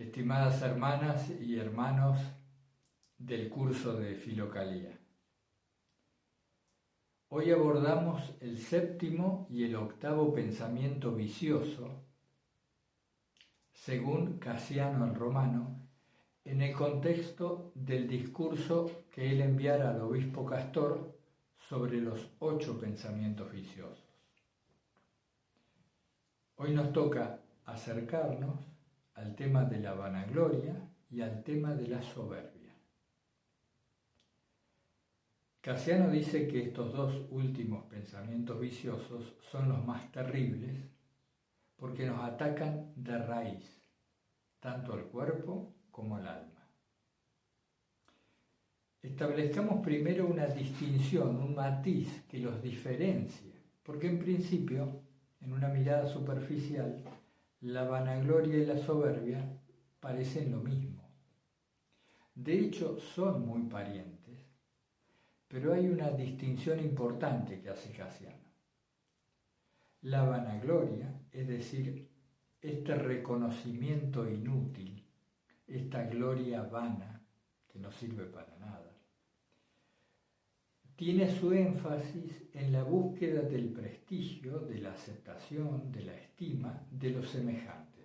estimadas hermanas y hermanos del curso de Filocalía. Hoy abordamos el séptimo y el octavo pensamiento vicioso, según Casiano el Romano, en el contexto del discurso que él enviara al obispo Castor sobre los ocho pensamientos viciosos. Hoy nos toca acercarnos al tema de la vanagloria y al tema de la soberbia. Casiano dice que estos dos últimos pensamientos viciosos son los más terribles porque nos atacan de raíz, tanto al cuerpo como al alma. Establezcamos primero una distinción, un matiz que los diferencie, porque en principio, en una mirada superficial, la vanagloria y la soberbia parecen lo mismo. De hecho, son muy parientes, pero hay una distinción importante que hace Casiano. La vanagloria, es decir, este reconocimiento inútil, esta gloria vana que no sirve para nada, tiene su énfasis en la búsqueda del prestigio, de la aceptación, de la estima de los semejantes.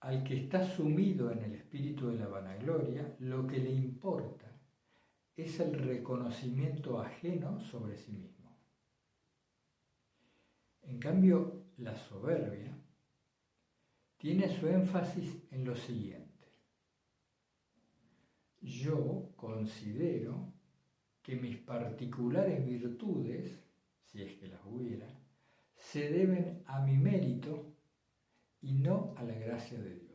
Al que está sumido en el espíritu de la vanagloria, lo que le importa es el reconocimiento ajeno sobre sí mismo. En cambio, la soberbia tiene su énfasis en lo siguiente. Yo considero que mis particulares virtudes, si es que las hubiera, se deben a mi mérito y no a la gracia de Dios.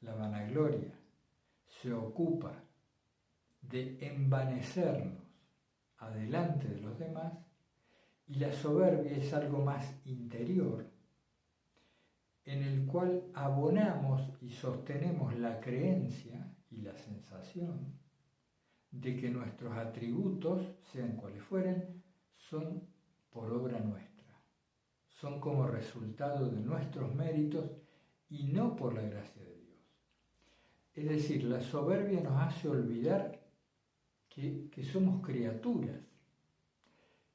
La vanagloria se ocupa de envanecernos adelante de los demás y la soberbia es algo más interior en el cual abonamos y sostenemos la creencia y la sensación de que nuestros atributos, sean cuales fueren, son por obra nuestra, son como resultado de nuestros méritos y no por la gracia de Dios. Es decir, la soberbia nos hace olvidar que, somos criaturas,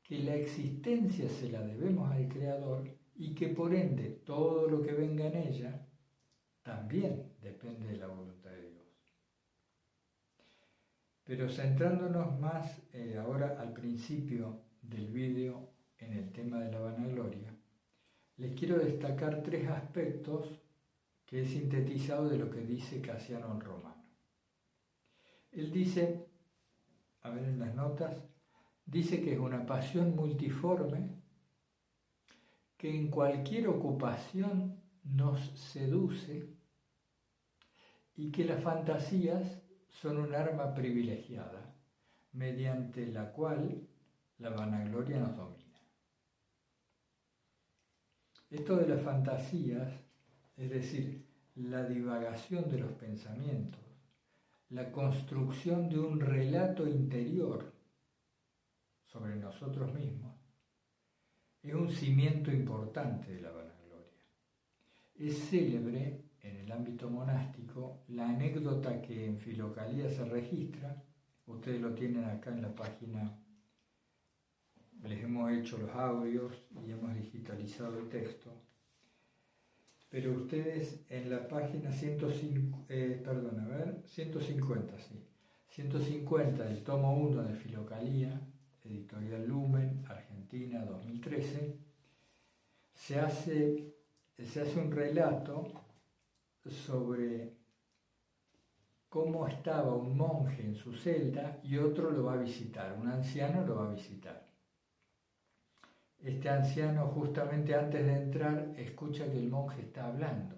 que la existencia se la debemos al Creador y que por ende todo lo que venga en ella también depende de la voluntad. Pero centrándonos más eh, ahora al principio del vídeo en el tema de la vanagloria, les quiero destacar tres aspectos que he sintetizado de lo que dice Casiano en Romano. Él dice, a ver en las notas, dice que es una pasión multiforme que en cualquier ocupación nos seduce y que las fantasías son un arma privilegiada mediante la cual la vanagloria nos domina. Esto de las fantasías, es decir, la divagación de los pensamientos, la construcción de un relato interior sobre nosotros mismos, es un cimiento importante de la vanagloria. Es célebre en el ámbito monástico, la anécdota que en Filocalía se registra, ustedes lo tienen acá en la página, les hemos hecho los audios y hemos digitalizado el texto, pero ustedes en la página 105, eh, perdón, a ver, 150, sí, 150 del tomo 1 de Filocalía, editorial Lumen, Argentina, 2013, se hace, se hace un relato sobre cómo estaba un monje en su celda y otro lo va a visitar, un anciano lo va a visitar. Este anciano justamente antes de entrar escucha que el monje está hablando.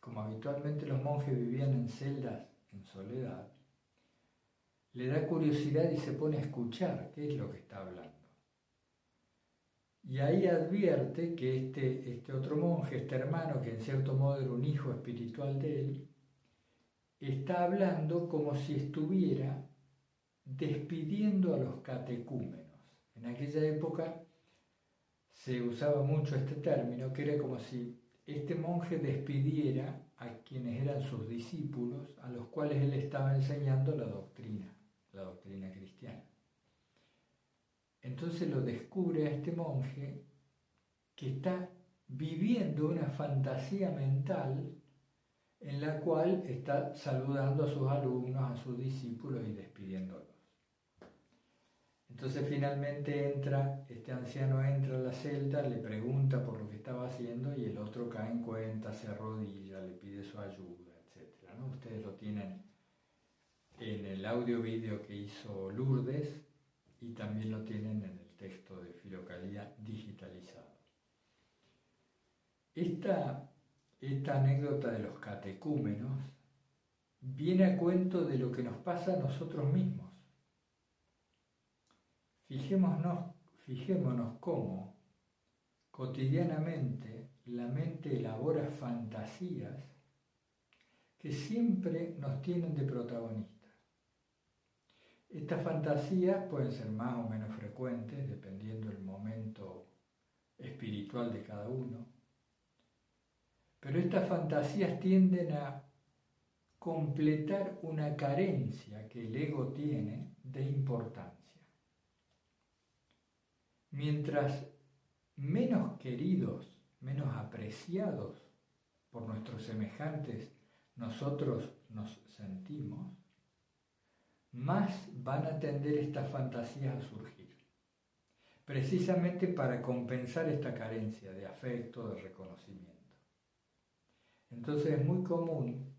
Como habitualmente los monjes vivían en celdas en soledad, le da curiosidad y se pone a escuchar qué es lo que está hablando. Y ahí advierte que este, este otro monje, este hermano, que en cierto modo era un hijo espiritual de él, está hablando como si estuviera despidiendo a los catecúmenos. En aquella época se usaba mucho este término, que era como si este monje despidiera a quienes eran sus discípulos, a los cuales él estaba enseñando la doctrina, la doctrina cristiana. Entonces lo descubre a este monje que está viviendo una fantasía mental en la cual está saludando a sus alumnos, a sus discípulos y despidiéndolos. Entonces finalmente entra, este anciano entra a la celda, le pregunta por lo que estaba haciendo y el otro cae en cuenta, se arrodilla, le pide su ayuda, etc. Ustedes lo tienen en el audio vídeo que hizo Lourdes y también lo tienen en el texto de Filocalía digitalizado. Esta, anécdota de los catecúmenos viene a cuento de lo que nos pasa a nosotros mismos. Fijémonos, fijémonos cómo cotidianamente la mente elabora fantasías que siempre nos tienen de protagonistas. Estas fantasías pueden ser más o menos frecuentes dependiendo del momento espiritual de cada uno, pero estas fantasías tienden a completar una carencia que el ego tiene de importancia. Mientras menos queridos, menos apreciados por nuestros semejantes nosotros nos sentimos, más van a tender estas fantasías a surgir, precisamente para compensar esta carencia de afecto, de reconocimiento. Entonces es muy común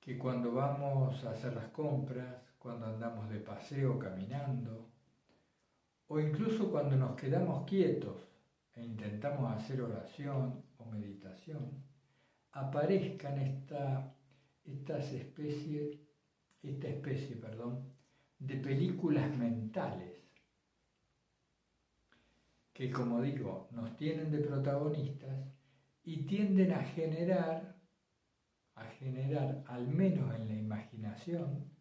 que cuando vamos a hacer las compras, cuando andamos de paseo caminando, o incluso cuando nos quedamos quietos e intentamos hacer oración o meditación, aparezcan esta, estas especies, esta especie perdón, de películas mentales que, como digo, nos tienen de protagonistas y tienden a generar, a generar, al menos en la imaginación,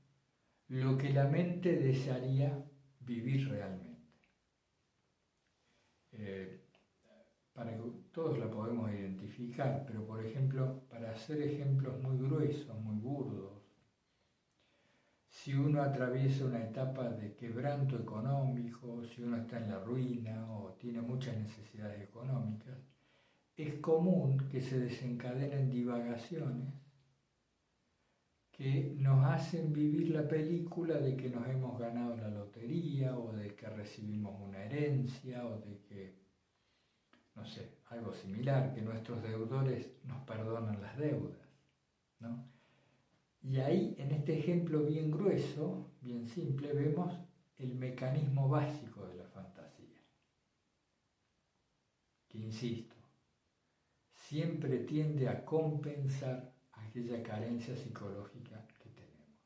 lo que la mente desearía vivir realmente. Eh, para que todos la podemos identificar, pero por ejemplo, para hacer ejemplos muy gruesos, muy burdos, si uno atraviesa una etapa de quebranto económico, si uno está en la ruina o tiene muchas necesidades económicas, es común que se desencadenen divagaciones que nos hacen vivir la película de que nos hemos ganado la lotería o de que recibimos una herencia o de que, no sé, algo similar, que nuestros deudores nos perdonan las deudas. ¿no? Y ahí, en este ejemplo bien grueso, bien simple, vemos el mecanismo básico de la fantasía, que insisto, siempre tiende a compensar aquella carencia psicológica que tenemos.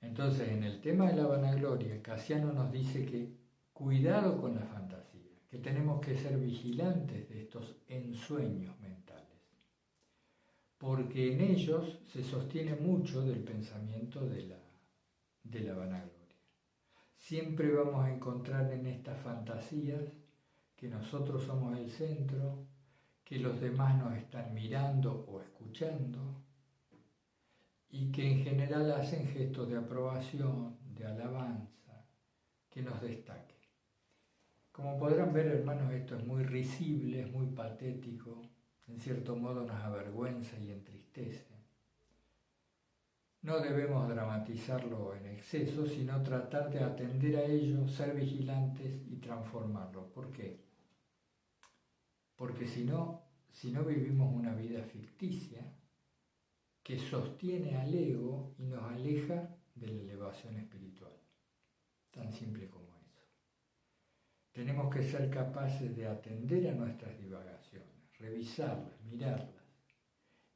Entonces, en el tema de la vanagloria, Casiano nos dice que cuidado con la fantasía, que tenemos que ser vigilantes de estos ensueños porque en ellos se sostiene mucho del pensamiento de la, de la vanagloria. Siempre vamos a encontrar en estas fantasías que nosotros somos el centro, que los demás nos están mirando o escuchando y que en general hacen gestos de aprobación, de alabanza, que nos destaque. Como podrán ver, hermanos, esto es muy risible, es muy patético, en cierto modo nos avergüenza y entristece. No debemos dramatizarlo en exceso, sino tratar de atender a ello, ser vigilantes y transformarlo. ¿Por qué? porque si no, si no vivimos una vida ficticia que sostiene al ego y nos aleja de la elevación espiritual. Tan simple como eso. Tenemos que ser capaces de atender a nuestras divagaciones, revisarlas, mirarlas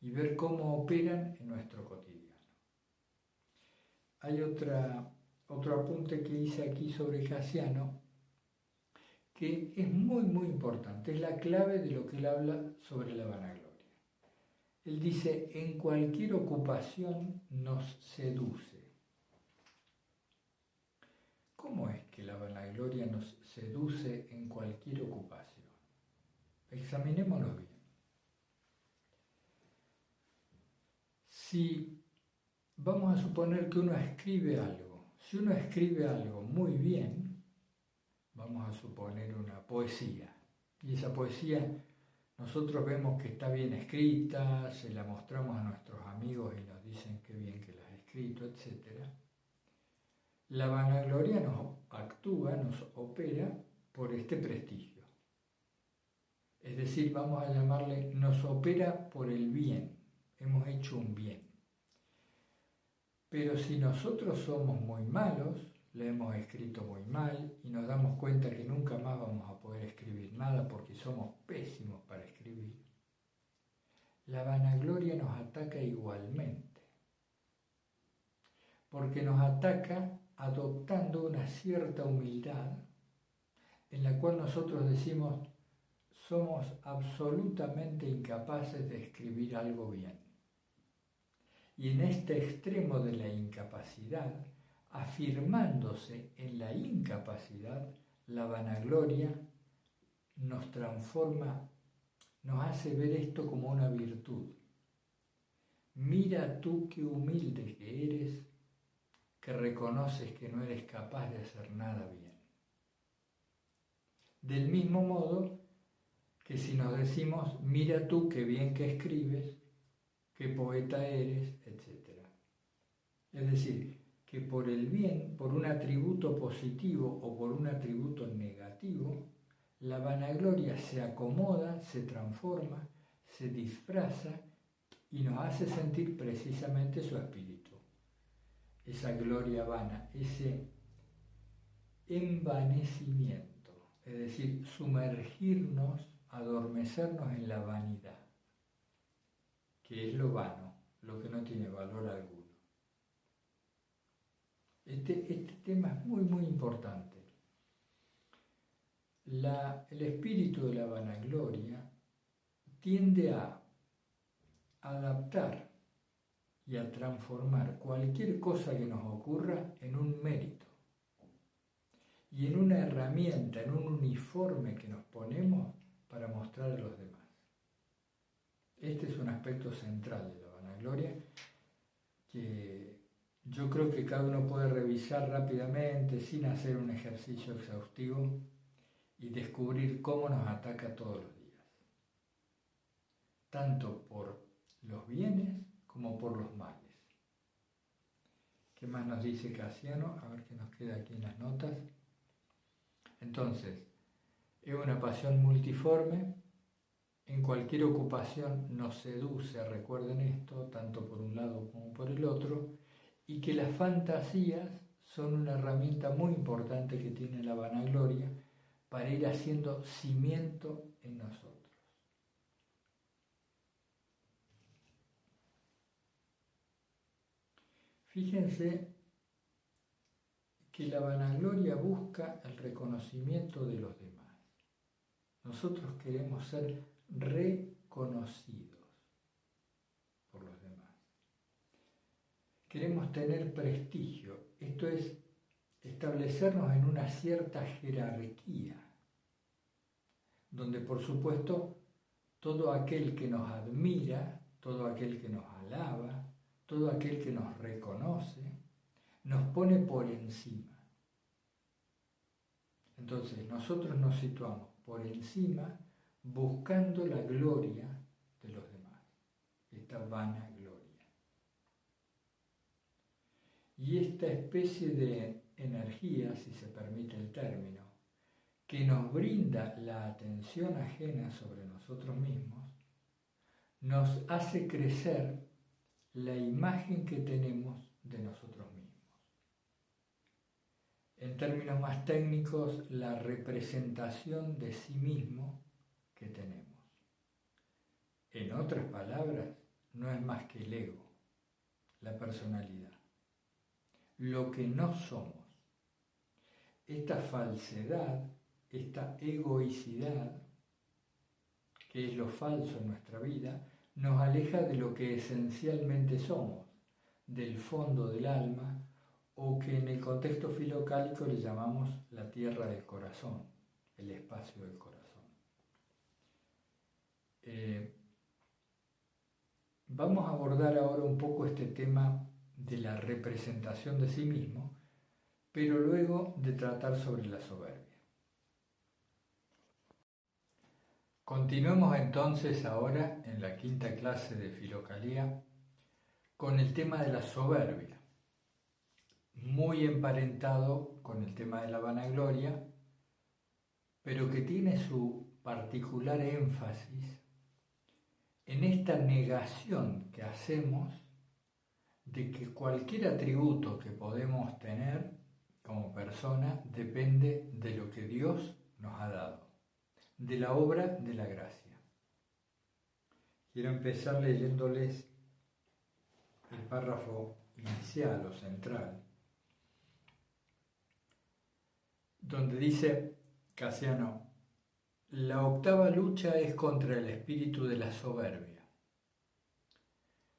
y ver cómo operan en nuestro cotidiano. Hay otra, otro apunte que hice aquí sobre Casiano que es muy, muy importante, es la clave de lo que él habla sobre la vanagloria. Él dice, en cualquier ocupación nos seduce. ¿Cómo es que la vanagloria nos seduce en cualquier ocupación? Examinémoslo bien. Si vamos a suponer que uno escribe algo, si uno escribe algo muy bien, vamos a suponer una poesía. Y esa poesía nosotros vemos que está bien escrita, se la mostramos a nuestros amigos y nos dicen que bien que la has escrito, etc. La vanagloria nos actúa, nos opera por este prestigio. Es decir, vamos a llamarle, nos opera por el bien, hemos hecho un bien. Pero si nosotros somos muy malos, le hemos escrito muy mal y nos damos cuenta que nunca más vamos a poder escribir nada porque somos pésimos para escribir, la vanagloria nos ataca igualmente, porque nos ataca adoptando una cierta humildad en la cual nosotros decimos somos absolutamente incapaces de escribir algo bien. Y en este extremo de la incapacidad, afirmándose en la incapacidad, la vanagloria nos transforma, nos hace ver esto como una virtud. Mira tú qué humilde que eres, que reconoces que no eres capaz de hacer nada bien. Del mismo modo que si nos decimos, mira tú qué bien que escribes, qué poeta eres, etc. Es decir, que por el bien, por un atributo positivo o por un atributo negativo, la vanagloria se acomoda, se transforma, se disfraza y nos hace sentir precisamente su espíritu. Esa gloria vana, ese envanecimiento, es decir, sumergirnos, adormecernos en la vanidad, que es lo vano, lo que no tiene valor alguno. Este, este, tema es muy, muy importante. el espíritu de la vanagloria tiende a adaptar y a transformar cualquier cosa que nos ocurra en un mérito y en una herramienta, en un uniforme que nos ponemos para mostrar a los demás. Este es un aspecto central de la vanagloria que yo creo que cada uno puede revisar rápidamente sin hacer un ejercicio exhaustivo y descubrir cómo nos ataca todos los días, tanto por los bienes como por los males. ¿Qué más nos dice Casiano? A ver qué nos queda aquí en las notas. Entonces, es una pasión multiforme, en cualquier ocupación nos seduce, recuerden esto, tanto por un lado como por el otro, y que las fantasías son una herramienta muy importante que tiene la vanagloria para ir haciendo cimiento en nosotros. Fíjense que la vanagloria busca el reconocimiento de los demás. Nosotros queremos ser reconocidos. queremos tener prestigio, esto es establecernos en una cierta jerarquía, donde por supuesto todo aquel que nos admira, todo aquel que nos alaba, todo aquel que nos reconoce, nos pone por encima. Entonces nosotros nos situamos por encima buscando la gloria de los demás, esta vana Y esta especie de energía, si se permite el término, que nos brinda la atención ajena sobre nosotros mismos, nos hace crecer la imagen que tenemos de nosotros mismos. En términos más técnicos, la representación de sí mismo que tenemos. En otras palabras, no es más que el ego, la personalidad lo que no somos. Esta falsedad, esta egoicidad, que es lo falso en nuestra vida, nos aleja de lo que esencialmente somos, del fondo del alma, o que en el contexto filocálico le llamamos la tierra del corazón, el espacio del corazón. Eh, Vamos a abordar ahora un poco este tema de la representación de sí mismo, pero luego de tratar sobre la soberbia. Continuemos entonces ahora en la quinta clase de Filocalía con el tema de la soberbia, muy emparentado con el tema de la vanagloria, pero que tiene su particular énfasis en esta negación que hacemos de que cualquier atributo que podemos tener como persona depende de lo que Dios nos ha dado, de la obra de la gracia. Quiero empezar leyéndoles el párrafo inicial o central, donde dice Casiano, la octava lucha es contra el espíritu de la soberbia.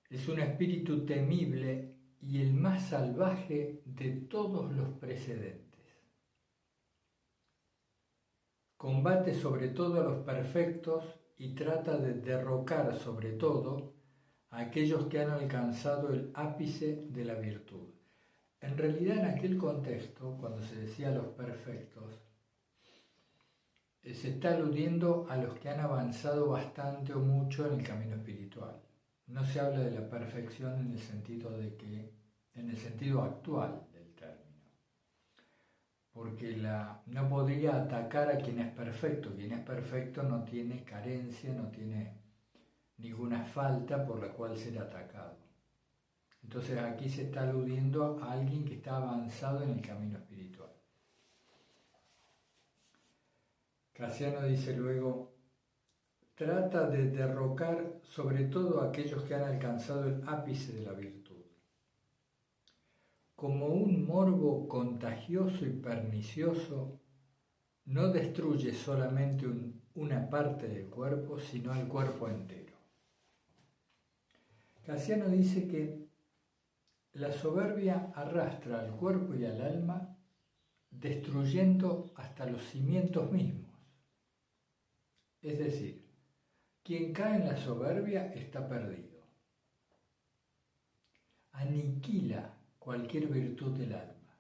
Es un espíritu temible y el más salvaje de todos los precedentes. Combate sobre todo a los perfectos y trata de derrocar sobre todo a aquellos que han alcanzado el ápice de la virtud. En realidad en aquel contexto, cuando se decía los perfectos, eh, se está aludiendo a los que han avanzado bastante o mucho en el camino espiritual. No se habla de la perfección en el sentido de que, en el sentido actual del término. Porque no podría atacar a quien es perfecto. Quien es perfecto no tiene carencia, no tiene ninguna falta por la cual ser atacado. Entonces aquí se está aludiendo a alguien que está avanzado en el camino espiritual. Casiano dice luego, trata de derrocar sobre todo a aquellos que han alcanzado el ápice de la virtud. Como un morbo contagioso y pernicioso, no destruye solamente una parte del cuerpo, sino el cuerpo entero. Casiano dice que la soberbia arrastra al cuerpo y al alma, destruyendo hasta los cimientos mismos. Es decir, quien cae en la soberbia está perdido. Aniquila cualquier virtud del alma.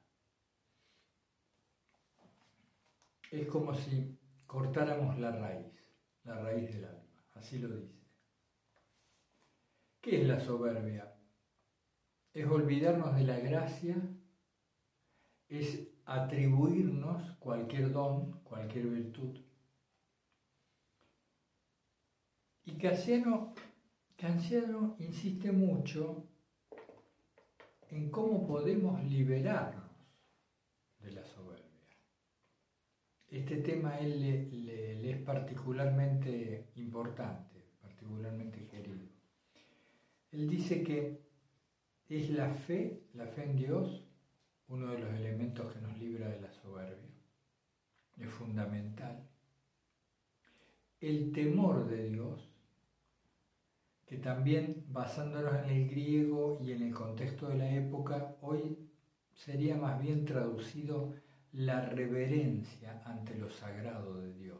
Es como si cortáramos la raíz, la raíz del alma, así lo dice. ¿Qué es la soberbia? Es olvidarnos de la gracia, es atribuirnos cualquier don, cualquier virtud Y Casiano, insiste mucho en cómo podemos liberarnos de la soberbia. Este tema él le, es particularmente importante, particularmente querido. Él dice que es la fe, la fe en Dios, uno de los elementos que nos libra de la soberbia. Es fundamental. El temor de Dios que también basándonos en el griego y en el contexto de la época, hoy sería más bien traducido la reverencia ante lo sagrado de Dios.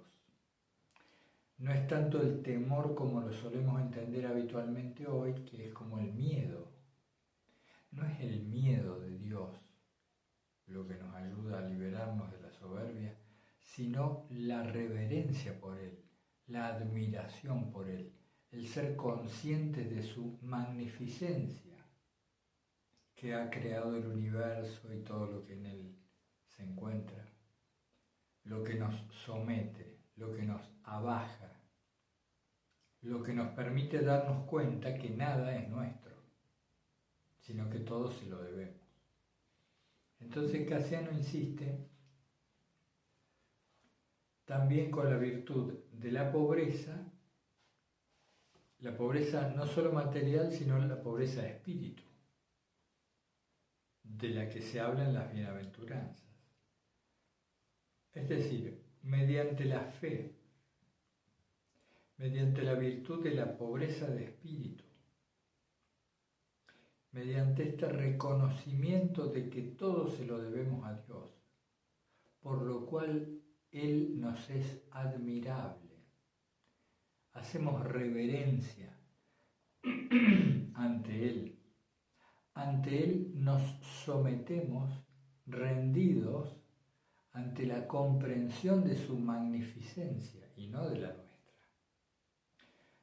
No es tanto el temor como lo solemos entender habitualmente hoy, que es como el miedo. No es el miedo de Dios lo que nos ayuda a liberarnos de la soberbia, sino la reverencia por Él, la admiración por Él, el ser consciente de su magnificencia que ha creado el universo y todo lo que en él se encuentra, lo que nos somete, lo que nos abaja, lo que nos permite darnos cuenta que nada es nuestro, sino que todo se lo debemos. Entonces Casiano insiste también con la virtud de la pobreza la pobreza no solo material, sino la pobreza de espíritu, de la que se habla en las bienaventuranzas. Es decir, mediante la fe, mediante la virtud de la pobreza de espíritu, mediante este reconocimiento de que todo se lo debemos a Dios, por lo cual Él nos es admirable hacemos reverencia ante Él. Ante Él nos sometemos rendidos ante la comprensión de su magnificencia y no de la nuestra.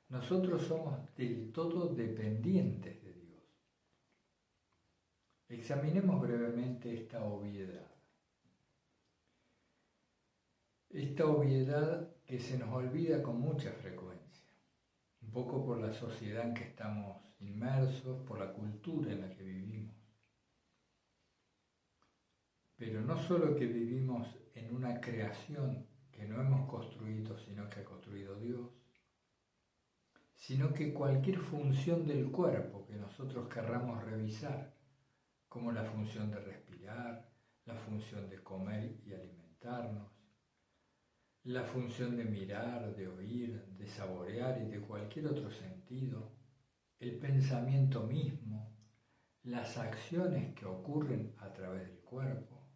Nosotros somos del todo dependientes. Examinemos brevemente esta obviedad. Esta obviedad que se nos olvida con mucha frecuencia, un poco por la sociedad en que estamos inmersos, por la cultura en la que vivimos. Pero no solo que vivimos en una creación que no hemos construido, sino que ha construido Dios, sino que cualquier función del cuerpo que nosotros querramos revisar, como la función de respirar, la función de comer y alimentarnos, la función de mirar, de oír, de saborear y de cualquier otro sentido, el pensamiento mismo, las acciones que ocurren a través del cuerpo,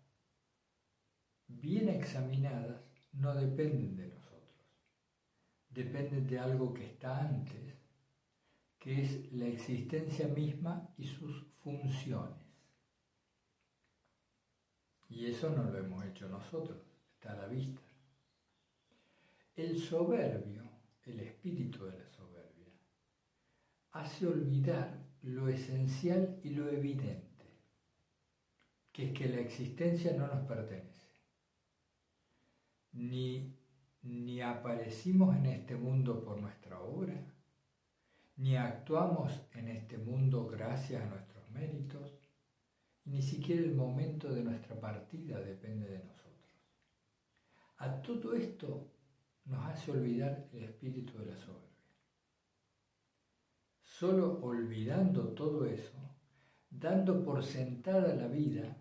bien examinadas, no dependen de nosotros, dependen de algo que está antes, que es la existencia misma y sus funciones. Y eso no lo hemos hecho nosotros, está a la vista. El soberbio, el espíritu de la soberbia, hace olvidar lo esencial y lo evidente, que es que la existencia no nos pertenece ni, ni aparecimos en este mundo por nuestra obra, ni actuamos en este mundo gracias a nuestros méritos, ni siquiera el momento de nuestra partida depende de nosotros. A todo esto nos hace olvidar el espíritu de la soberbia. Solo olvidando todo eso, dando por sentada la vida,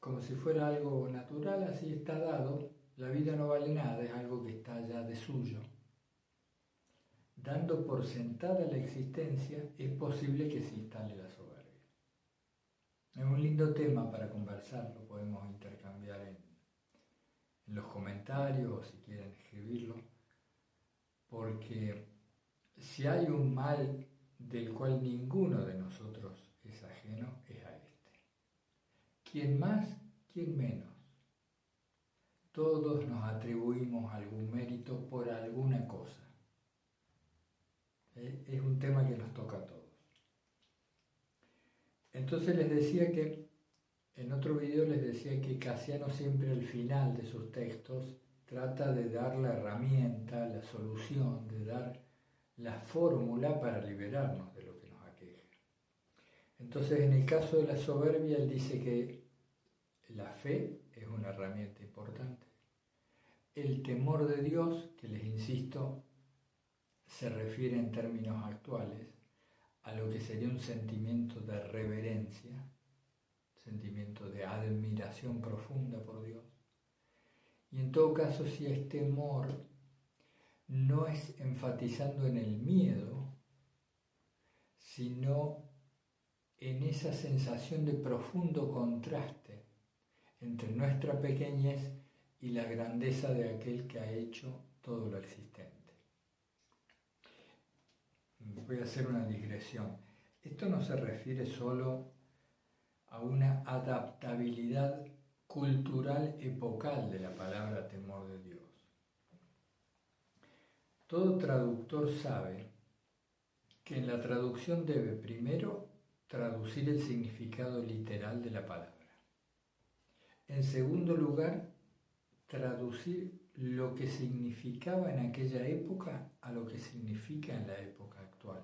como si fuera algo natural, así está dado, la vida no vale nada, es algo que está ya de suyo. Dando por sentada la existencia, es posible que se instale la soberbia. Es un lindo tema para conversar, lo podemos intercambiar en, los comentarios o si quieren escribirlo, porque si hay un mal del cual ninguno de nosotros es ajeno, es a este. ¿Quién más? ¿Quién menos? Todos nos atribuimos algún mérito por alguna cosa. Eh, es un tema que nos toca a todos. Entonces les decía que, en otro video les decía que Casiano siempre al final de sus textos trata de dar la herramienta, la solución, de dar la fórmula para liberarnos de lo que nos aqueja. Entonces en el caso de la soberbia, él dice que la fe es una herramienta importante. El temor de Dios, que les insisto, se refiere en términos actuales a lo que sería un sentimiento de reverencia, sentimiento de admiración profunda por Dios. Y en todo caso, si es temor, no es enfatizando en el miedo, sino en esa sensación de profundo contraste entre nuestra pequeñez y la grandeza de aquel que ha hecho todo lo existente. Voy a hacer una digresión. Esto no se refiere solo a una adaptabilidad cultural epocal de la palabra temor de Dios. Todo traductor sabe que en la traducción debe primero traducir el significado literal de la palabra. En segundo lugar, traducir lo que significaba en aquella época a lo que significa en la época actual.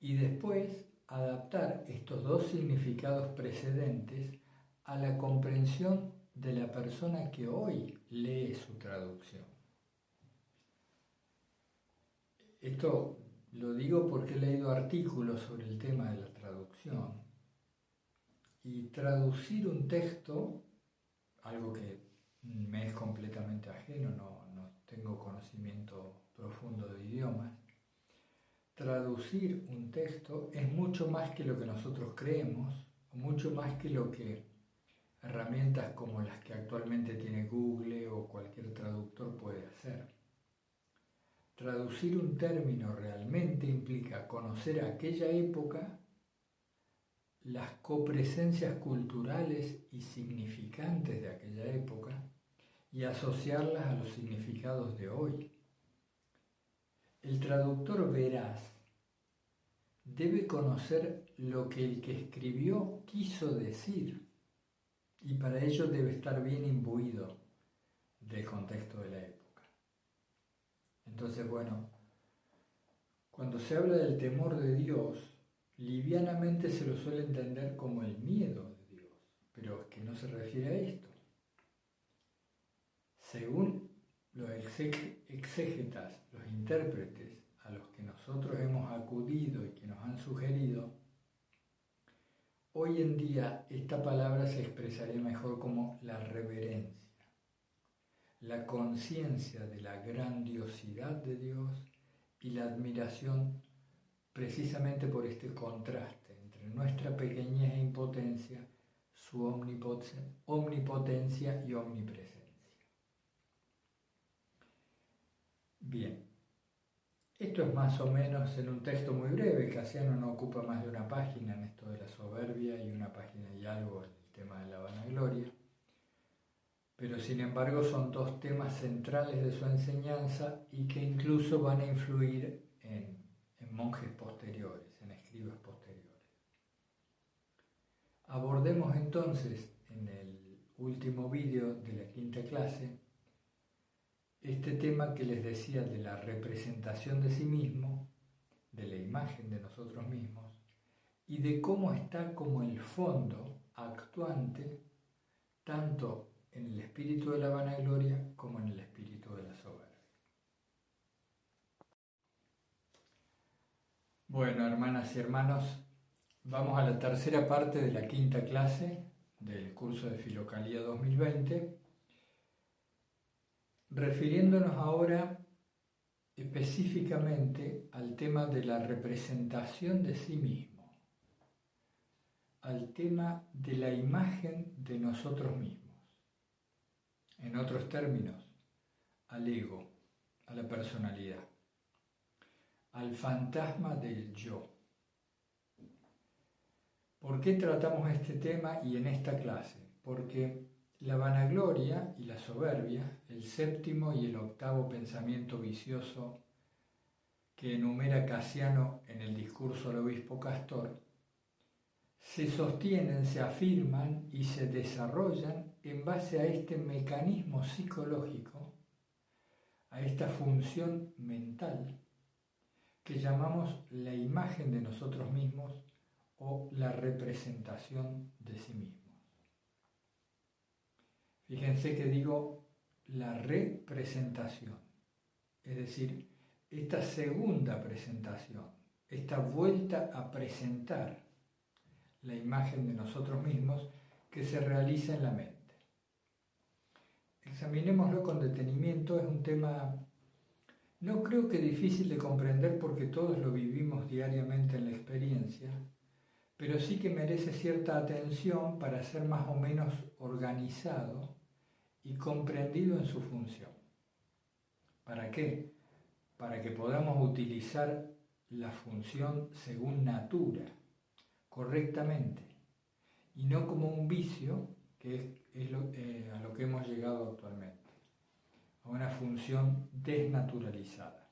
Y después adaptar estos dos significados precedentes a la comprensión de la persona que hoy lee su traducción. Esto lo digo porque he leído artículos sobre el tema de la traducción y traducir un texto, algo que me es completamente ajeno, no, no tengo conocimiento profundo de idiomas, traducir un texto es mucho más que lo que nosotros creemos, mucho más que lo que herramientas como las que actualmente tiene Google o cualquier traductor puede hacer. traducir un término realmente implica conocer aquella época, las copresencias culturales y significantes de aquella época y asociarlas a los significados de hoy. El traductor veraz debe conocer lo que el que escribió quiso decir y para ello debe estar bien imbuido del contexto de la época. Entonces, bueno, cuando se habla del temor de Dios, livianamente se lo suele entender como el miedo de Dios, pero que no se refiere a esto. Según los exégetas, los intérpretes a los que nosotros hemos acudido y que nos han sugerido, Hoy en día esta palabra se expresaría mejor como la reverencia, la conciencia de la grandiosidad de Dios y la admiración precisamente por este contraste entre nuestra pequeñez e impotencia, su omnipotencia y omnipresencia. Bien, esto es más o menos en un texto muy breve, Casiano no ocupa más de una página en esto de la soberbia y una página y algo en el tema de la vanagloria, pero sin embargo son dos temas centrales de su enseñanza y que incluso van a influir en, en monjes posteriores, en escribas posteriores. Abordemos entonces en el último vídeo de la quinta clase este tema que les decía de la representación de sí mismo, de la imagen de nosotros mismos, y de cómo está como el fondo actuante tanto en el espíritu de la vanagloria como en el espíritu de la soberbia. Bueno, hermanas y hermanos, vamos a la tercera parte de la quinta clase del curso de Filocalía 2020 refiriéndonos ahora específicamente al tema de la representación de sí mismo, al tema de la imagen de nosotros mismos. En otros términos, al ego, a la personalidad, al fantasma del yo. ¿Por qué tratamos este tema y en esta clase? Porque la vanagloria y la soberbia, el séptimo y el octavo pensamiento vicioso que enumera Casiano en el discurso al obispo Castor, se sostienen, se afirman y se desarrollan en base a este mecanismo psicológico, a esta función mental que llamamos la imagen de nosotros mismos o la representación de sí mismos. Fíjense que digo la representación, es decir, esta segunda presentación, esta vuelta a presentar la imagen de nosotros mismos que se realiza en la mente. Examinémoslo con detenimiento, es un tema no creo que difícil de comprender porque todos lo vivimos diariamente en la experiencia, pero sí que merece cierta atención para ser más o menos organizado y comprendido en su función. ¿Para qué? Para que podamos utilizar la función según natura, correctamente, y no como un vicio, que es, eh, a lo que hemos llegado actualmente, a una función desnaturalizada.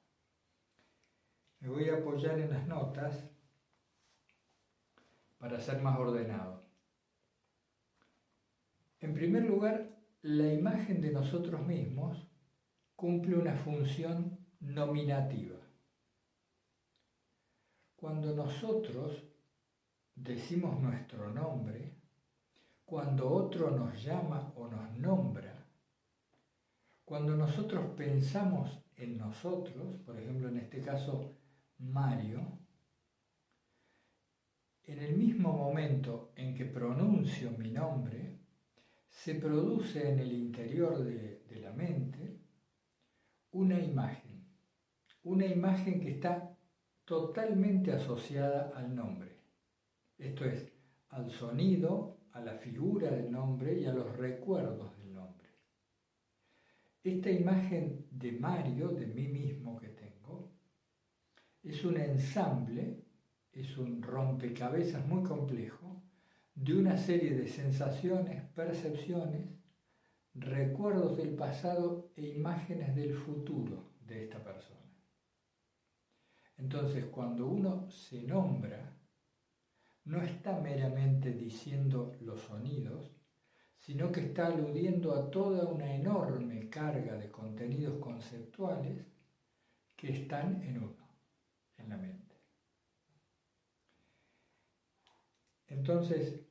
Me voy a apoyar en las notas para ser más ordenado. En primer lugar, la imagen de nosotros mismos cumple una función nominativa. Cuando nosotros decimos nuestro nombre, cuando otro nos llama o nos nombra, cuando nosotros pensamos en nosotros, por ejemplo en este caso Mario, en el mismo momento en que pronuncio mi nombre, se produce en el interior de, la mente una imagen, una imagen que está totalmente asociada al nombre. Esto es, al sonido, a la figura del nombre y a los recuerdos del nombre. Esta imagen de Mario, de mí mismo que tengo, es un ensamble, es un rompecabezas muy complejo de una serie de sensaciones, percepciones, recuerdos del pasado e imágenes del futuro de esta persona. Entonces, cuando uno se nombra, no está meramente diciendo los sonidos, sino que está aludiendo a toda una enorme carga de contenidos conceptuales que están en uno, en la mente. Entonces,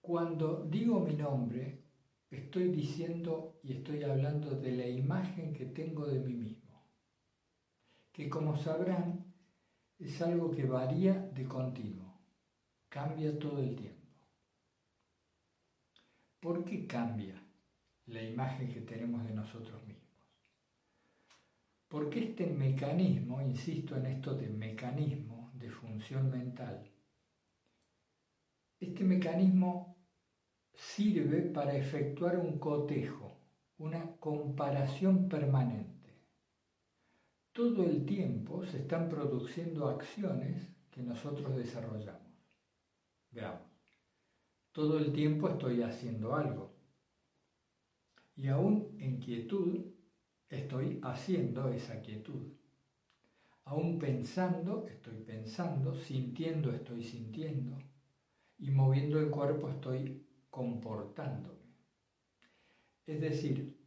cuando digo mi nombre, estoy diciendo y estoy hablando de la imagen que tengo de mí mismo, que como sabrán es algo que varía de continuo, cambia todo el tiempo. ¿Por qué cambia la imagen que tenemos de nosotros mismos? Porque este mecanismo, insisto en esto de mecanismo de función mental, este mecanismo sirve para efectuar un cotejo, una comparación permanente. Todo el tiempo se están produciendo acciones que nosotros desarrollamos. Veamos. Todo el tiempo estoy haciendo algo. Y aún en quietud estoy haciendo esa quietud. Aún pensando estoy pensando, sintiendo estoy sintiendo y moviendo el cuerpo estoy comportándome. Es decir,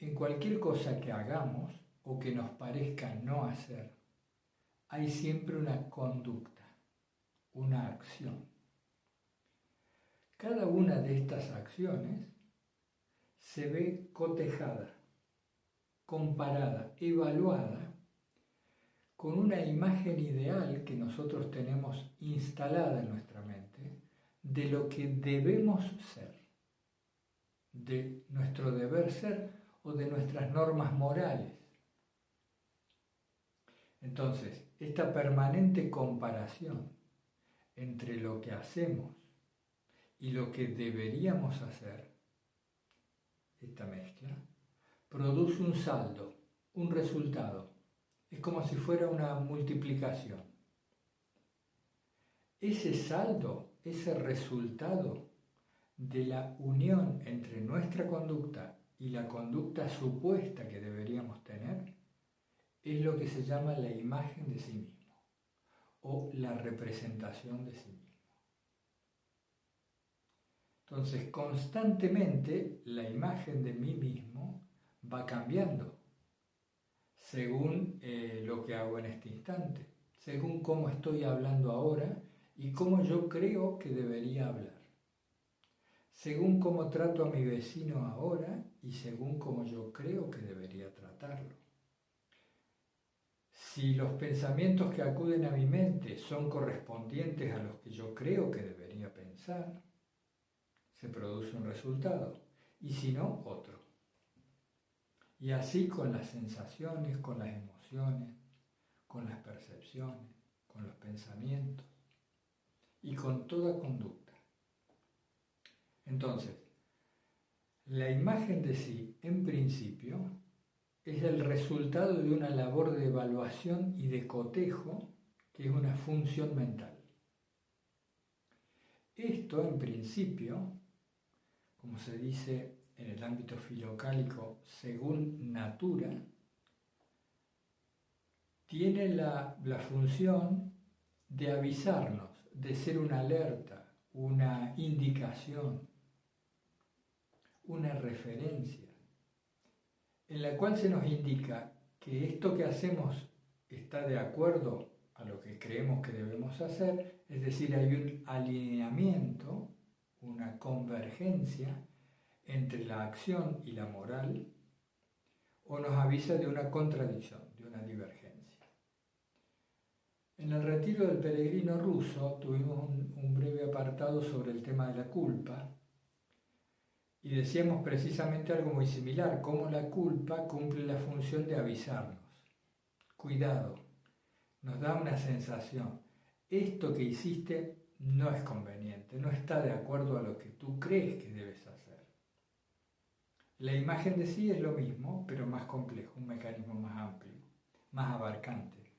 en cualquier cosa que hagamos o que nos parezca no hacer, hay siempre una conducta, una acción. Cada una de estas acciones se ve cotejada, comparada, evaluada con una imagen ideal que nosotros tenemos instalada en nuestra mente de lo que debemos ser, de nuestro deber ser o de nuestras normas morales. Entonces, esta permanente comparación entre lo que hacemos y lo que deberíamos hacer, esta mezcla, produce un saldo, un resultado. Es como si fuera una multiplicación. Ese saldo, ese resultado de la unión entre nuestra conducta y la conducta supuesta que deberíamos tener, es lo que se llama la imagen de sí mismo o la representación de sí mismo. Entonces, constantemente la imagen de mí mismo va cambiando según eh, lo que hago en este instante, según cómo estoy hablando ahora y cómo yo creo que debería hablar, según cómo trato a mi vecino ahora y según cómo yo creo que debería tratarlo. Si los pensamientos que acuden a mi mente son correspondientes a los que yo creo que debería pensar, se produce un resultado y si no, otro. Y así con las sensaciones, con las emociones, con las percepciones, con los pensamientos y con toda conducta. Entonces, la imagen de sí, en principio, es el resultado de una labor de evaluación y de cotejo que es una función mental. Esto, en principio, como se dice en el ámbito filocálico, según natura, tiene la, la función de avisarnos, de ser una alerta, una indicación, una referencia, en la cual se nos indica que esto que hacemos está de acuerdo a lo que creemos que debemos hacer, es decir, hay un alineamiento una convergencia entre la acción y la moral, o nos avisa de una contradicción, de una divergencia. En el retiro del peregrino ruso tuvimos un, breve apartado sobre el tema de la culpa y decíamos precisamente algo muy similar, cómo la culpa cumple la función de avisarnos. Cuidado, nos da una sensación. Esto que hiciste no es conveniente, no está de acuerdo a lo que tú crees que debes hacer. La imagen de sí es lo mismo, pero más complejo, un mecanismo más amplio. más abarcante.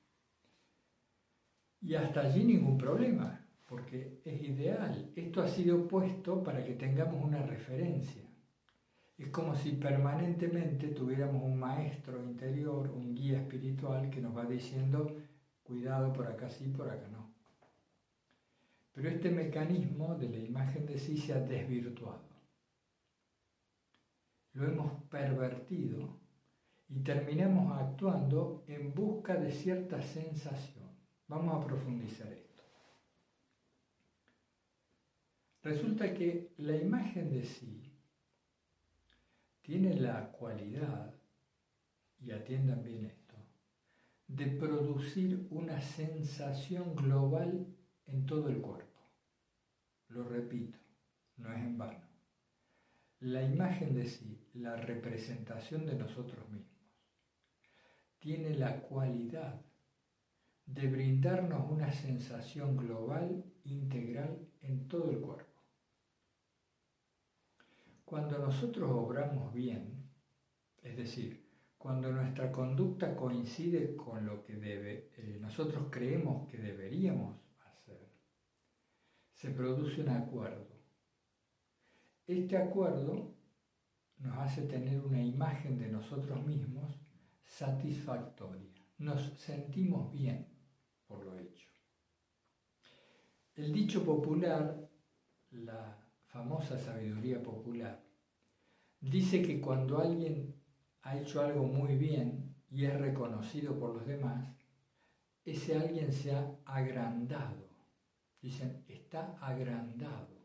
Y hasta allí ningún problema, porque es ideal. Esto ha sido puesto para que tengamos una referencia. Es como si permanentemente tuviéramos un maestro interior, un guía espiritual que nos va diciendo, cuidado por acá sí, por acá no. Pero este mecanismo de la imagen de sí se ha desvirtuado. Lo hemos pervertido y terminamos actuando en busca de cierta sensación. Vamos a profundizar esto. Resulta que la imagen de sí tiene la cualidad, y atiendan bien esto, de producir una sensación global en todo el cuerpo. Lo repito, no es en vano. La imagen de sí, la representación de nosotros mismos, tiene la cualidad de brindarnos una sensación global, integral en todo el cuerpo. Cuando nosotros obramos bien, es decir, cuando nuestra conducta coincide con lo que debe, eh, nosotros creemos que deberíamos hacer, se produce un acuerdo. Este acuerdo nos hace tener una imagen de nosotros mismos satisfactoria. Nos sentimos bien por lo hecho. El dicho popular, la famosa sabiduría popular, dice que cuando alguien ha hecho algo muy bien y es reconocido por los demás, ese alguien se ha agrandado. Dicen, está agrandado.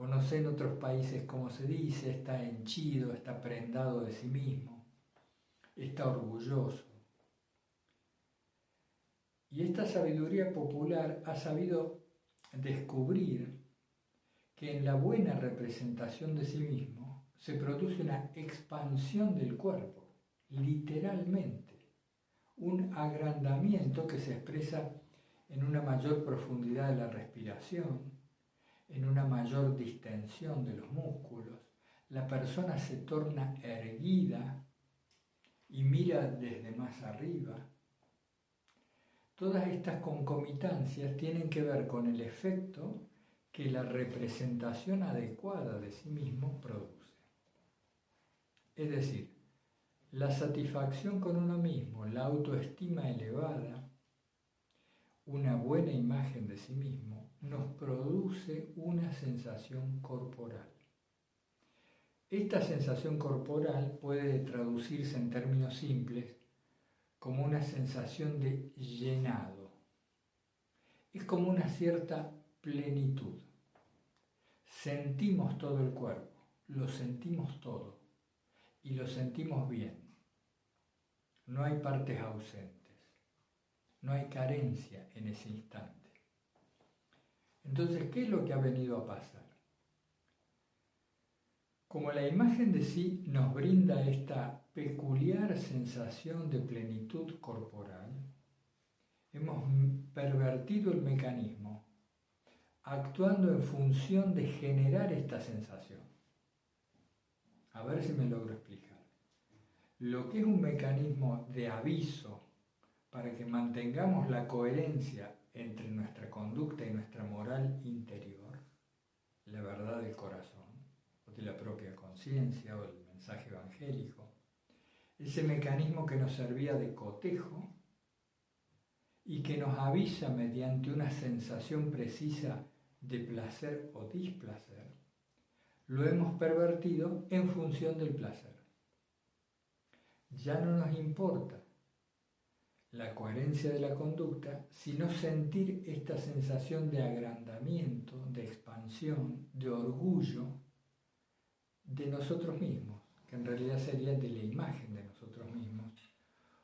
O en otros países cómo se dice, está henchido, está prendado de sí mismo, está orgulloso. Y esta sabiduría popular ha sabido descubrir que en la buena representación de sí mismo se produce una expansión del cuerpo, literalmente, un agrandamiento que se expresa en una mayor profundidad de la respiración, en una mayor distensión de los músculos, la persona se torna erguida y mira desde más arriba. Todas estas concomitancias tienen que ver con el efecto que la representación adecuada de sí mismo produce. Es decir, la satisfacción con uno mismo, la autoestima elevada, una buena imagen de sí mismo, nos produce una sensación corporal. Esta sensación corporal puede traducirse en términos simples como una sensación de llenado. Es como una cierta plenitud. Sentimos todo el cuerpo, lo sentimos todo y lo sentimos bien. No hay partes ausentes, no hay carencia en ese instante. Entonces, ¿qué es lo que ha venido a pasar? Como la imagen de sí nos brinda esta peculiar sensación de plenitud corporal, hemos pervertido el mecanismo actuando en función de generar esta sensación. A ver si me logro explicar. Lo que es un mecanismo de aviso para que mantengamos la coherencia entre nuestra conducta y nuestra moral interior, la verdad del corazón, o de la propia conciencia, o el mensaje evangélico, ese mecanismo que nos servía de cotejo y que nos avisa mediante una sensación precisa de placer o displacer, lo hemos pervertido en función del placer. Ya no nos importa la coherencia de la conducta, sino sentir esta sensación de agrandamiento, de expansión, de orgullo de nosotros mismos, que en realidad sería de la imagen de nosotros mismos,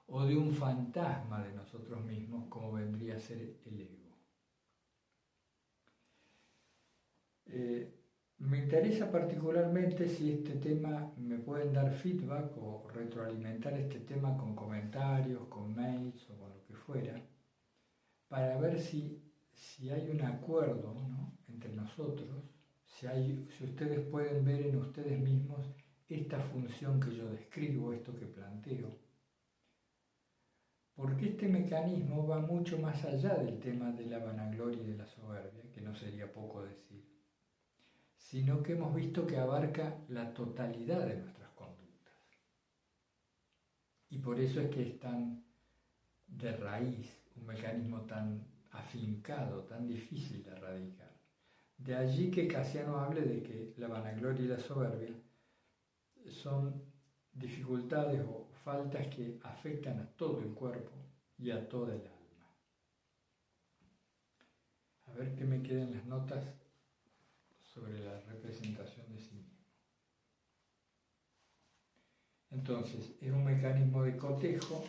o de un fantasma de nosotros mismos, como vendría a ser el ego. Eh, me interesa particularmente si este tema me pueden dar feedback o retroalimentar este tema con comentarios, con mails o con lo que fuera, para ver si, si hay un acuerdo entre nosotros, si, hay, si ustedes pueden ver en ustedes mismos esta función que yo describo, esto que planteo, Porque este mecanismo va mucho más allá del tema de la vanagloria y de la soberbia, que no sería poco decir, sino que hemos visto que abarca la totalidad de nuestras conductas. Y por eso es que es tan de raíz, un mecanismo tan afincado, tan difícil de erradicar. De allí que Casiano hable de que la vanagloria y la soberbia son dificultades o faltas que afectan a todo el cuerpo y a toda el alma. A ver qué me quedan las notas sobre la representación de sí mismo. Entonces, es un mecanismo de cotejo,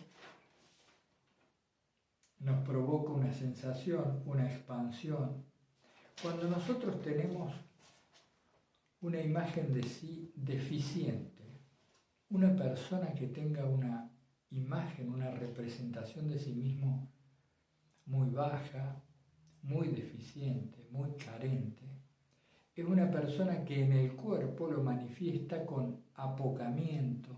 nos provoca una sensación, una expansión. Cuando nosotros tenemos una imagen de sí deficiente, una persona que tenga una imagen, una representación de sí mismo muy baja, muy deficiente, muy carente, es una persona que en el cuerpo lo manifiesta con apocamiento,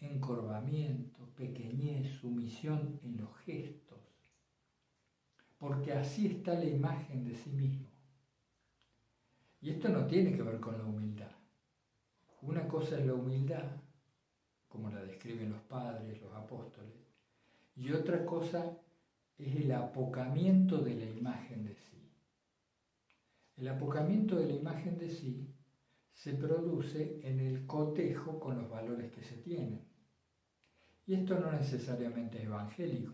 encorvamiento, pequeñez, sumisión en los gestos, porque así está la imagen de sí mismo. Y esto no tiene que ver con la humildad. Una cosa es la humildad, como la describen los padres, los apóstoles, y otra cosa es el apocamiento de la imagen de sí. El apocamiento de la imagen de sí se produce en el cotejo con los valores que se tienen. Y esto no necesariamente es evangélico.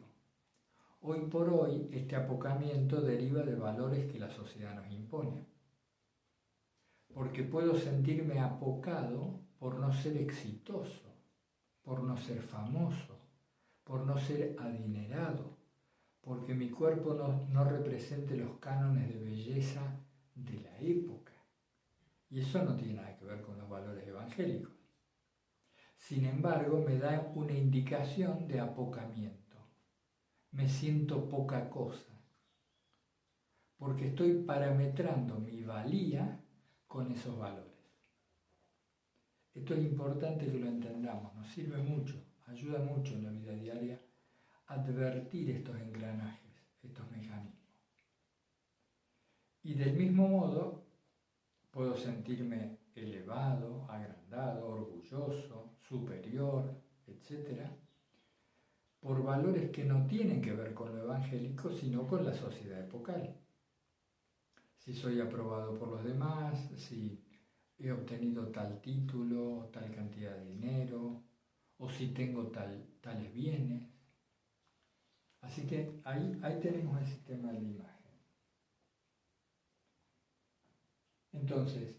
Hoy por hoy este apocamiento deriva de valores que la sociedad nos impone. Porque puedo sentirme apocado por no ser exitoso, por no ser famoso, por no ser adinerado, porque mi cuerpo no, no represente los cánones de belleza de la época. Y eso no tiene nada que ver con los valores evangélicos. Sin embargo, me da una indicación de apocamiento. Me siento poca cosa, porque estoy parametrando mi valía con esos valores. Esto es importante que lo entendamos, nos sirve mucho, ayuda mucho en la vida diaria advertir estos engranajes, estos mecanismos. Y del mismo modo, puedo sentirme elevado, agrandado, orgulloso, superior, etc., por valores que no tienen que ver con lo evangélico, sino con la sociedad epocal. Si soy aprobado por los demás, si he obtenido tal título, tal cantidad de dinero, o si tengo tal, tales bienes. Así que ahí, ahí tenemos el sistema de imagen. Entonces,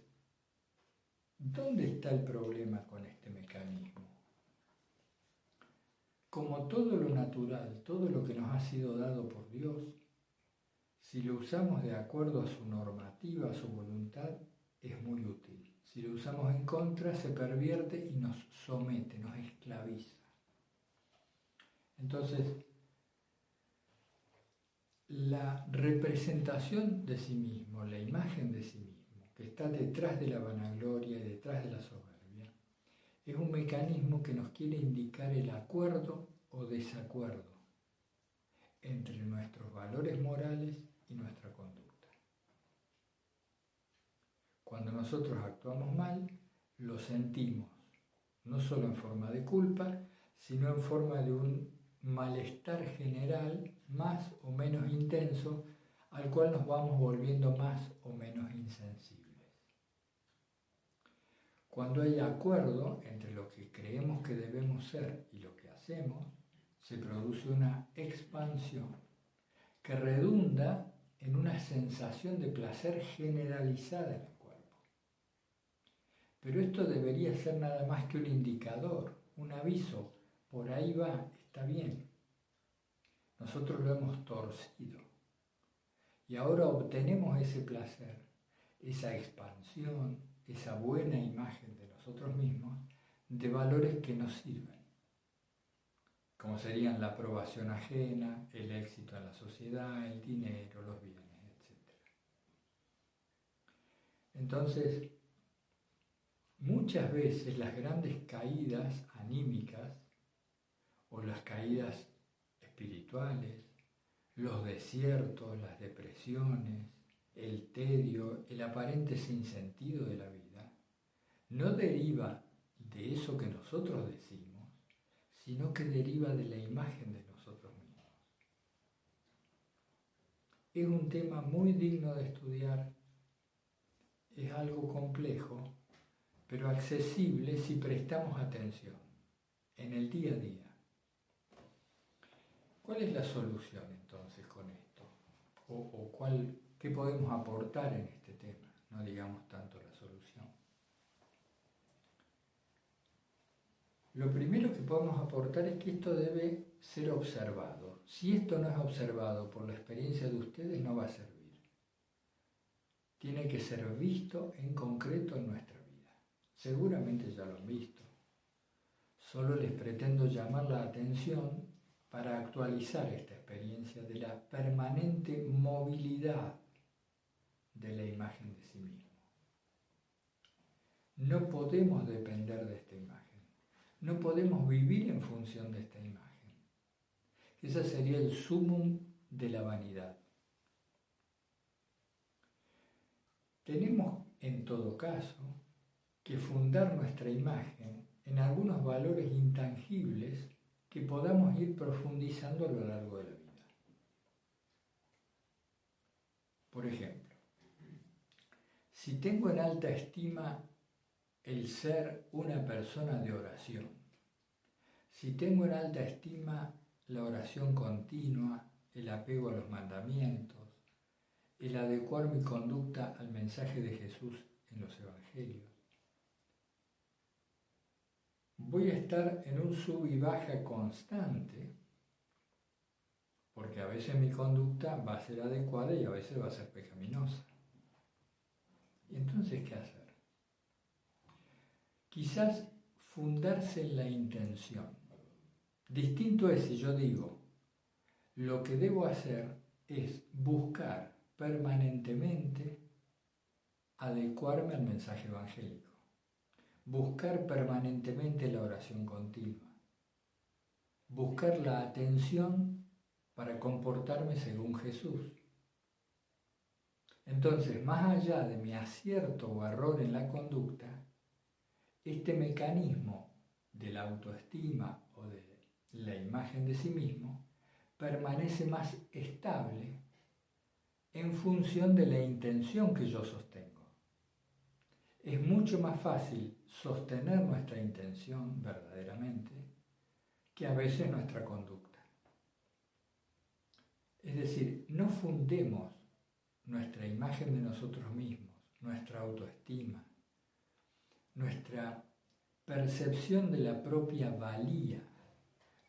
¿dónde está el problema con este mecanismo? Como todo lo natural, todo lo que nos ha sido dado por Dios, si lo usamos de acuerdo a su normativa, a su voluntad, es muy útil. Si lo usamos en contra, se pervierte y nos somete, nos esclaviza. Entonces, la representación de sí mismo, la imagen de sí mismo, que está detrás de la vanagloria y detrás de la soberbia, es un mecanismo que nos quiere indicar el acuerdo o desacuerdo entre nuestros valores morales y nuestra conducta. Cuando nosotros actuamos mal, lo sentimos, no solo en forma de culpa, sino en forma de un malestar general más o menos intenso al cual nos vamos volviendo más o menos insensibles. Cuando hay acuerdo entre lo que creemos que debemos ser y lo que hacemos, se produce una expansión que redunda en una sensación de placer generalizada en el cuerpo. Pero esto debería ser nada más que un indicador, un aviso, por ahí va, está bien. Nosotros lo hemos torcido y ahora obtenemos ese placer, esa expansión, esa buena imagen de nosotros mismos de valores que nos sirven, como serían la aprobación ajena, el éxito en la sociedad, el dinero, los bienes, etc. Entonces, muchas veces las grandes caídas anímicas o las caídas espirituales, los desiertos, las depresiones, el tedio, el aparente sinsentido de la vida, no deriva de eso que nosotros decimos, sino que deriva de la imagen de nosotros mismos. Es un tema muy digno de estudiar, es algo complejo, pero accesible si prestamos atención en el día a día. ¿Cuál es la solución entonces con esto? ¿O, cuál, qué podemos aportar en este tema? No digamos tanto la solución. Lo primero que podemos aportar es que esto debe ser observado. Si esto no es observado por la experiencia de ustedes, no va a servir. Tiene que ser visto en concreto en nuestra vida. Seguramente ya lo han visto. Solo les pretendo llamar la atención para actualizar esta experiencia de la permanente movilidad de la imagen de sí mismo. No podemos depender de esta imagen, no podemos vivir en función de esta imagen. Ese sería el sumum de la vanidad. Tenemos, en todo caso, que fundar nuestra imagen en algunos valores intangibles que podamos ir profundizando a lo largo de la vida. Por ejemplo, si tengo en alta estima el ser una persona de oración, si tengo en alta estima la oración continua, el apego a los mandamientos, el adecuar mi conducta al mensaje de Jesús en los evangelios, voy a estar en un sub y baja constante, porque a veces mi conducta va a ser adecuada y a veces va a ser pecaminosa. ¿Y entonces qué hacer? Quizás fundarse en la intención. Distinto es si yo digo, lo que debo hacer es buscar permanentemente adecuarme al mensaje evangélico buscar permanentemente la oración continua, buscar la atención para comportarme según Jesús. Entonces, más allá de mi acierto o error en la conducta, este mecanismo de la autoestima o de la imagen de sí mismo permanece más estable en función de la intención que yo sostengo. Es mucho más fácil sostener nuestra intención verdaderamente que a veces nuestra conducta. Es decir, no fundemos nuestra imagen de nosotros mismos, nuestra autoestima, nuestra percepción de la propia valía.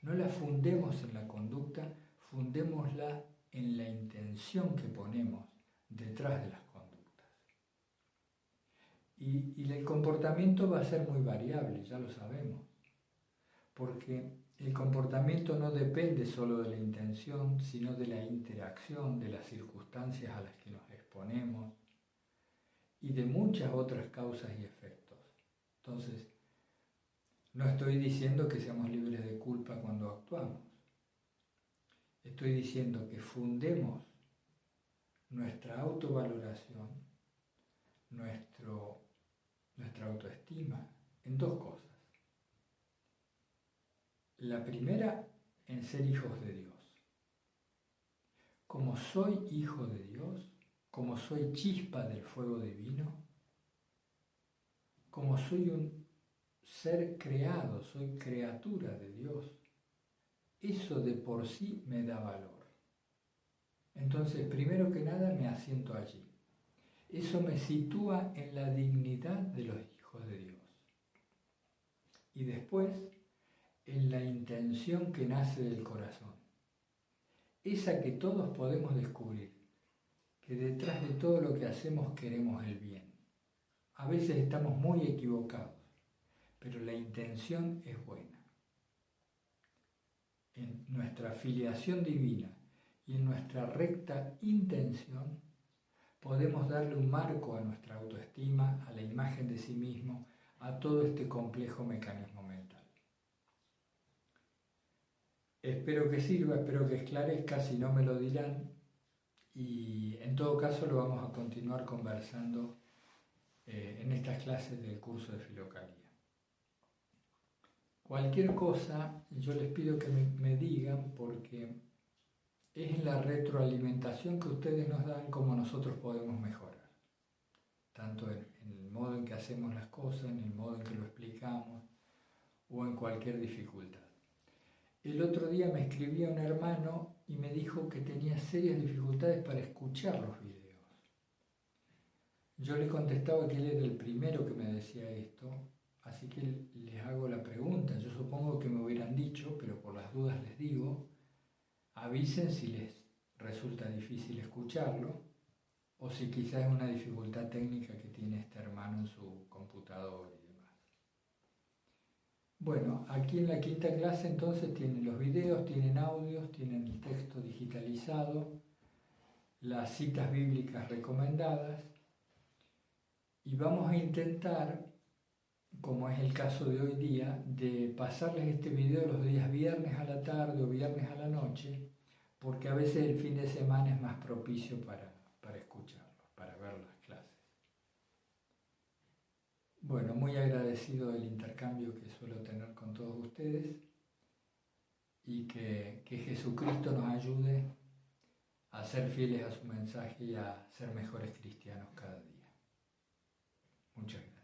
No la fundemos en la conducta, fundémosla en la intención que ponemos detrás de las y, el comportamiento va a ser muy variable, ya lo sabemos, porque el comportamiento no depende solo de la intención, sino de la interacción, de las circunstancias a las que nos exponemos y de muchas otras causas y efectos. Entonces, no estoy diciendo que seamos libres de culpa cuando actuamos. Estoy diciendo que fundemos nuestra autovaloración, nuestro nuestra autoestima en dos cosas. La primera, en ser hijos de Dios. Como soy hijo de Dios, como soy chispa del fuego divino, como soy un ser creado, soy criatura de Dios, eso de por sí me da valor. Entonces, primero que nada, me asiento allí. Eso me sitúa en la dignidad de los hijos de Dios. Y después, en la intención que nace del corazón. Esa que todos podemos descubrir, que detrás de todo lo que hacemos queremos el bien. A veces estamos muy equivocados, pero la intención es buena. En nuestra filiación divina y en nuestra recta intención, podemos darle un marco a nuestra autoestima, a la imagen de sí mismo, a todo este complejo mecanismo mental. Espero que sirva, espero que esclarezca, si no me lo dirán. Y en todo caso lo vamos a continuar conversando eh, en estas clases del curso de Filocalía. Cualquier cosa, yo les pido que me, digan porque es la retroalimentación que ustedes nos dan como nosotros podemos mejorar. Tanto en el modo en que hacemos las cosas, en el modo en que lo explicamos o en cualquier dificultad. El otro día me escribía un hermano y me dijo que tenía serias dificultades para escuchar los videos. Yo le contestaba que él era el primero que me decía esto, así que les hago la pregunta. Yo supongo que me hubieran dicho, pero por las dudas les digo, avisen si les resulta difícil escucharlo o si quizás es una dificultad técnica que tiene este hermano en su computador y demás. Bueno, aquí en la quinta clase entonces tienen los videos, tienen audios, tienen el texto digitalizado, las citas bíblicas recomendadas y vamos a intentar, como es el caso de hoy día, de pasarles este video los días viernes a la tarde o viernes a la noche, porque a veces el fin de semana es más propicio para, para escucharlos, para ver las clases. Bueno, muy agradecido del intercambio que suelo tener con todos ustedes y que, que Jesucristo nos ayude a ser fieles a su mensaje y a ser mejores cristianos cada día. Muchas gracias.